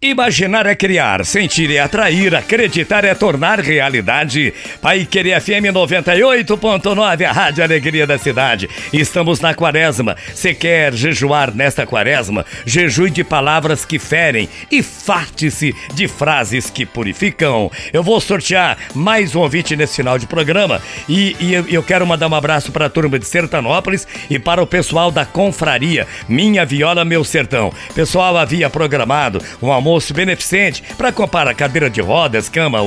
Imaginar é criar, sentir é atrair, acreditar é tornar realidade. Pai Querer FM 98.9, a Rádio Alegria da Cidade. Estamos na quaresma. Se quer jejuar nesta quaresma, jejue de palavras que ferem e farte-se de frases que purificam. Eu vou sortear mais um ouvinte nesse final de programa e, e eu, quero mandar um abraço para a turma de Sertanópolis e para o pessoal da Confraria Minha Viola Meu Sertão. Pessoal havia programado um almoço almoço beneficente para comprar cadeira de rodas, cama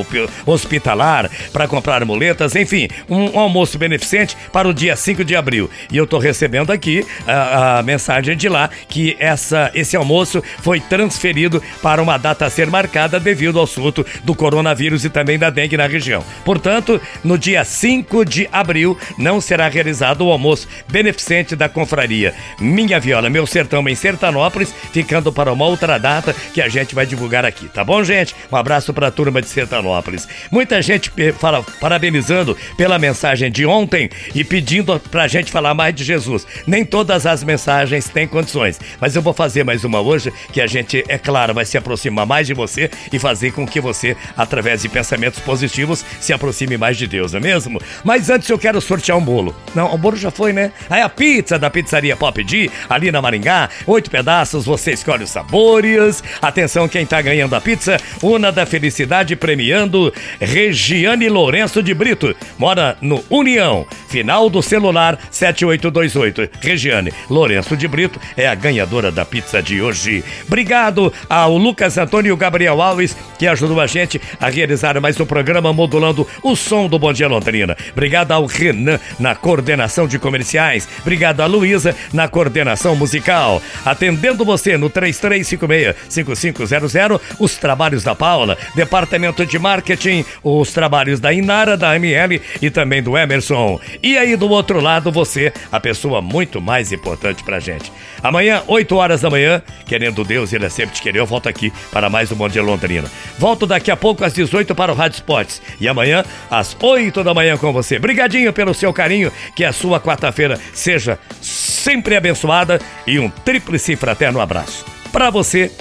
hospitalar, para comprar muletas, enfim, um, um, almoço beneficente para o dia 5 de abril. E eu estou recebendo aqui a, a, mensagem de lá que essa, esse almoço foi transferido para uma data a ser marcada devido ao surto do coronavírus e também da dengue na região. Portanto, no dia 5 de abril não será realizado o almoço beneficente da confraria Minha Viola, Meu Sertão em Sertanópolis, ficando para uma outra data que a gente gente vai divulgar aqui, tá bom, gente? Um abraço para a turma de Sertanópolis. Muita gente fala, parabenizando pela mensagem de ontem e pedindo pra gente falar mais de Jesus. Nem todas as mensagens têm condições, mas eu vou fazer mais uma hoje que a gente, é claro, vai se aproximar mais de você e fazer com que você, através de pensamentos positivos, se aproxime mais de Deus, não é mesmo? Mas antes eu quero sortear um bolo. Não, o bolo já foi, né? Aí a pizza da pizzaria Pop D, ali na Maringá, oito pedaços, você escolhe os sabores. Atenção quem tá ganhando a pizza. Una da Felicidade premiando Regiane Lourenço de Brito. Mora no União. Final do celular 7828. Regiane Lourenço de Brito é a ganhadora da pizza de hoje. Obrigado ao Lucas Antônio Gabriel Alves que ajudou a gente a realizar mais um programa modulando o som do Bom Dia Londrina. Obrigado ao Renan na coordenação de comerciais. Obrigado a Luísa na coordenação musical. Atendendo você no 3356 55 os trabalhos da Paula, departamento de marketing, os trabalhos da Inara, da ML e também do Emerson. E aí do outro lado, você, a pessoa muito mais importante pra gente. Amanhã, 8 horas da manhã, querendo Deus, ele é sempre te querer, eu volto aqui para mais um Bom Dia Londrina. Volto daqui a pouco às 18 para o Rádio Esportes. E amanhã, às 8 da manhã com você. Brigadinho pelo seu carinho, que a sua quarta-feira seja sempre abençoada e um tríplice fraterno abraço. Para você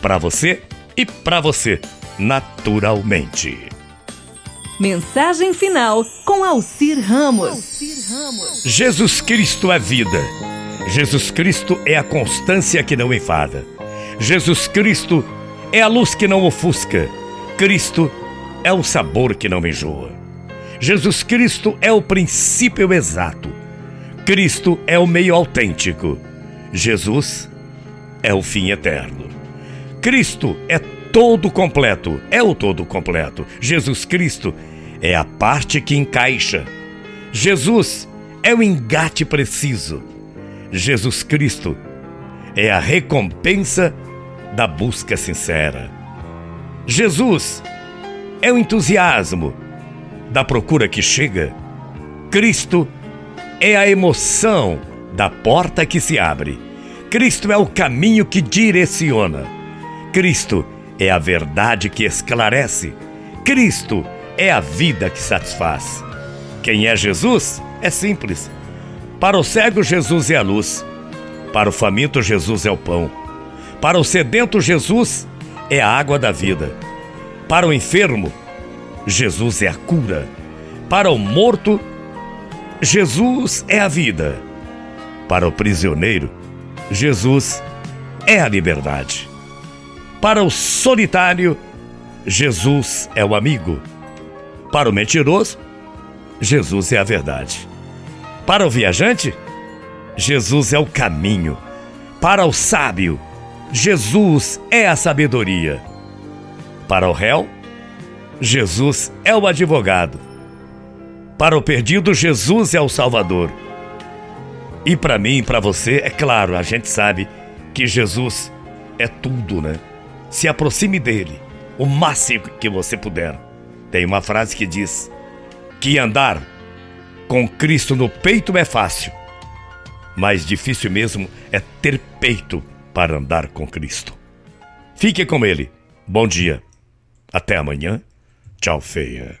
para você e para você, naturalmente. Mensagem final com Alcir Ramos. Jesus Cristo é vida. Jesus Cristo é a constância que não enfada. Jesus Cristo é a luz que não ofusca. Cristo é o sabor que não enjoa. Jesus Cristo é o princípio exato. Cristo é o meio autêntico. Jesus é o fim eterno. Cristo é todo completo, é o todo completo. Jesus Cristo é a parte que encaixa. Jesus é o engate preciso. Jesus Cristo é a recompensa da busca sincera. Jesus é o entusiasmo da procura que chega. Cristo é a emoção da porta que se abre. Cristo é o caminho que direciona. Cristo é a verdade que esclarece. Cristo é a vida que satisfaz. Quem é Jesus? É simples. Para o cego, Jesus é a luz. Para o faminto, Jesus é o pão. Para o sedento, Jesus é a água da vida. Para o enfermo, Jesus é a cura. Para o morto, Jesus é a vida. Para o prisioneiro, Jesus é a liberdade. Para o solitário, Jesus é o amigo. Para o mentiroso, Jesus é a verdade. Para o viajante, Jesus é o caminho. Para o sábio, Jesus é a sabedoria. Para o réu, Jesus é o advogado. Para o perdido, Jesus é o Salvador. E para mim e para você, é claro, a gente sabe que Jesus é tudo, né? Se aproxime dele o máximo que você puder. Tem uma frase que diz que andar com Cristo no peito é fácil, mas difícil mesmo é ter peito para andar com Cristo. Fique com ele. Bom dia. Até amanhã. Tchau, feia.